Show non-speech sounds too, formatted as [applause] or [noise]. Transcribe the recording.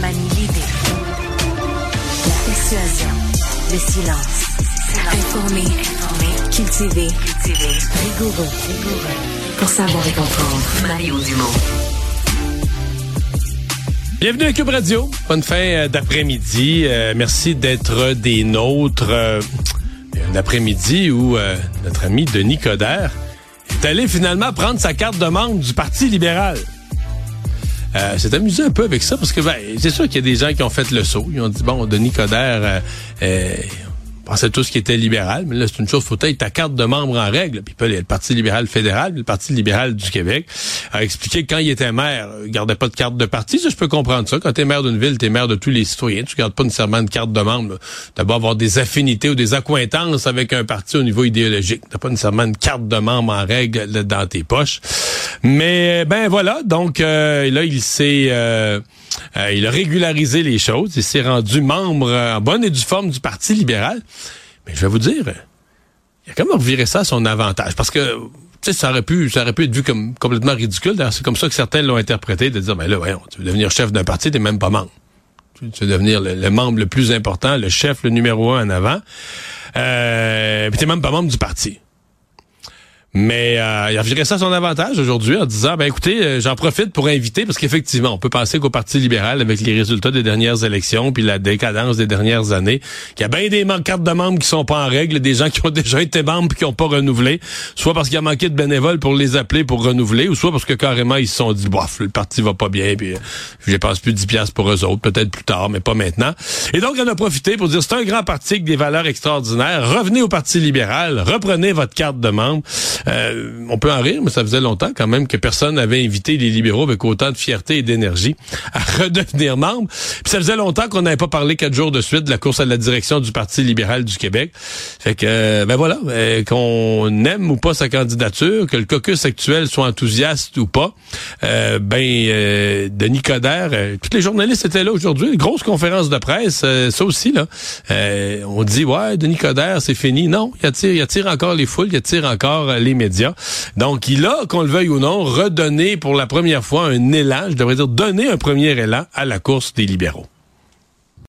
manie l'idée. La persuasion, le silence. Informé, informé, cultivé, cultivé, rigoureux, rigoureux. Pour savoir et comprendre, Mario Dumont. Bienvenue à Cube Radio. Bonne fin euh, d'après-midi. Euh, merci d'être des nôtres. Euh, un après-midi où notre ami Denis Coderre est allé finalement prendre sa carte de membre du Parti libéral. Euh, c'est amusé un peu avec ça parce que ben, c'est sûr qu'il y a des gens qui ont fait le saut. Ils ont dit bon, Denis Coderre, euh, euh, on pensait tous qu'il était libéral, mais là c'est une chose, faut être ta carte de membre en règle. Puis le Parti libéral fédéral, le Parti libéral du Québec a expliqué que quand il était maire, il gardait pas de carte de parti. Ça, je peux comprendre ça. Quand t'es maire d'une ville, t'es maire de tous les citoyens. Tu gardes pas nécessairement de carte de membre. D'abord avoir des affinités ou des accointances avec un parti au niveau idéologique. T'as pas nécessairement une carte de membre en règle dans tes poches. Mais ben voilà, donc euh, là il s'est euh, euh, il a régularisé les choses, il s'est rendu membre euh, en bonne et due forme du Parti libéral. Mais je vais vous dire, il a quand même reviré ça à son avantage parce que ça aurait pu, ça aurait pu être vu comme complètement ridicule. C'est comme ça que certains l'ont interprété, de dire, ben là, voyons, tu veux devenir chef d'un parti, t'es même pas membre. Tu tu veux devenir le, le membre le plus important, le chef, le numéro un en avant. Euh, puis t'es même pas membre du parti. Mais euh, il a viré ça à son avantage aujourd'hui en disant ben écoutez, euh, j'en profite pour inviter parce qu'effectivement, on peut penser qu'au Parti libéral avec les résultats des dernières élections puis la décadence des dernières années, qu'il y a bien des cartes de membres qui sont pas en règle, des gens qui ont [laughs] déjà été membres puis qui ont pas renouvelé, soit parce qu'il a manqué de bénévoles pour les appeler pour renouveler ou soit parce que carrément ils se sont dit bof, le parti va pas bien puis euh, je dépense plus 10 pièces pour eux autres, peut-être plus tard mais pas maintenant. Et donc on a profité pour dire c'est un grand parti avec des valeurs extraordinaires, revenez au Parti libéral, reprenez votre carte de membre. Euh, on peut en rire, mais ça faisait longtemps quand même que personne n'avait invité les libéraux avec autant de fierté et d'énergie [laughs] à redevenir membre. Puis ça faisait longtemps qu'on n'avait pas parlé quatre jours de suite de la course à la direction du Parti libéral du Québec. Fait que, euh, ben voilà, euh, qu'on aime ou pas sa candidature, que le caucus actuel soit enthousiaste ou pas, euh, ben Denis Coderre, tous les journalistes étaient là aujourd'hui, grosse conférence de presse, ça aussi là. On dit ouais, Denis Coderre, c'est fini. Non, il attire, il attire encore les foules, il attire encore euh, Donc il a, qu'on le veuille ou non, redonné pour la première fois un élan, je devrais dire donner un premier élan à la course des libéraux.